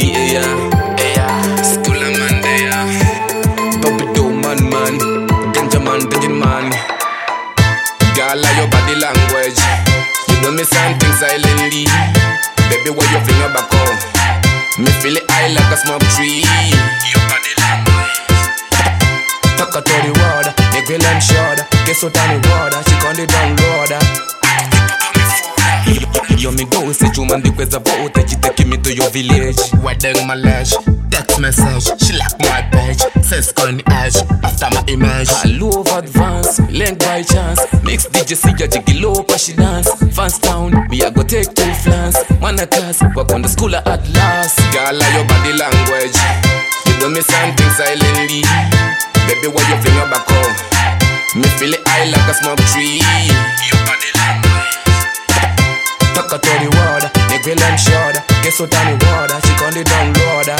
Lee, yeah, eh, yeah. School man, eh, yeah. Puppet man, man. Ganja man, pigeon man. Girl, I your body language. You know me saying things silently. Baby, what your finger back on? Me feel it high like a small tree. Your body language. Talk to the water, make me lamb shorter. Get so tiny water, she on the down roader. Yo me go si chuma ndikweza vote chiteki me to your village Wedding my ledge, text message, she like my page, says on edge, after my image. Hello of advance, link by chance Mix DJ see ya jiggy low pa she dance Fans town, me I go take two flans Man a class, work on the school at last Girl, like your body language. You do me something silently. Baby, why you fling your back home? Me feel it high like a smoke tree. Them shoulder. Guess what the water, she on the downloader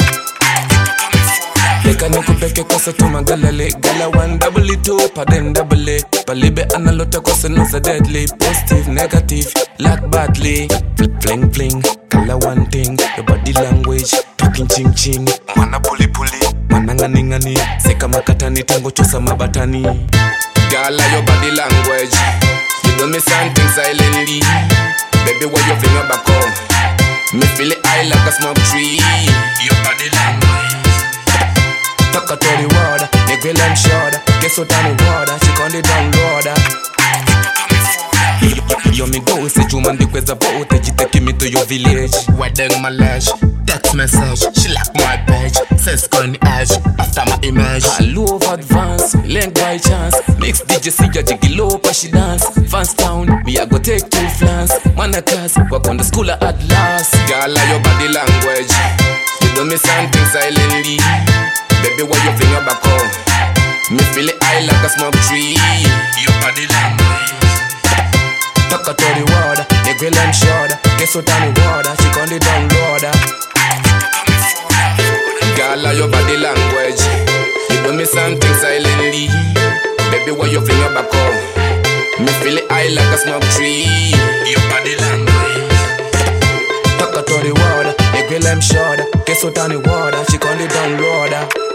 Leka nikupeke kosa tu magalale Gala one double it two, pa then double it. Palibe analota kosa nusa deadly. Positive, negative, like badly. Fl- Fling fling, kala one thing. Your body language, talking ching ching. Mwana puli puli, mwana ngani ngani. Seka makatani, tango chosa mabatani like your body language. You do me something silently. Baby, why you fling home? Me feel it high like a smoke tree. Your body language. Taka to the water, nigga them shoulder Guess what on the water, she on the downloader Yo me go say you man, the si chuma ndikweza vote chiteki me to your village. Wedding my ledge, text message, she like my page, says on edge, after my image. Hello of advance, link by chance Mix DJ see ya jiggy low pa she dance Fans town, me I go take two flans Man a class, work on the school at last Girl, like your body language. You do me something silently. Baby, why you fling your back home? Me feel it high like a smoke tree. Your body language. Taka to the water, nigga them shoulder Guess what on the water, she on the downloader Girl, color your body language. You do me something silently. Baby, why you your back up? Me feel it high like a smoke tree. Your body language. To the the I'm on the water, she call it.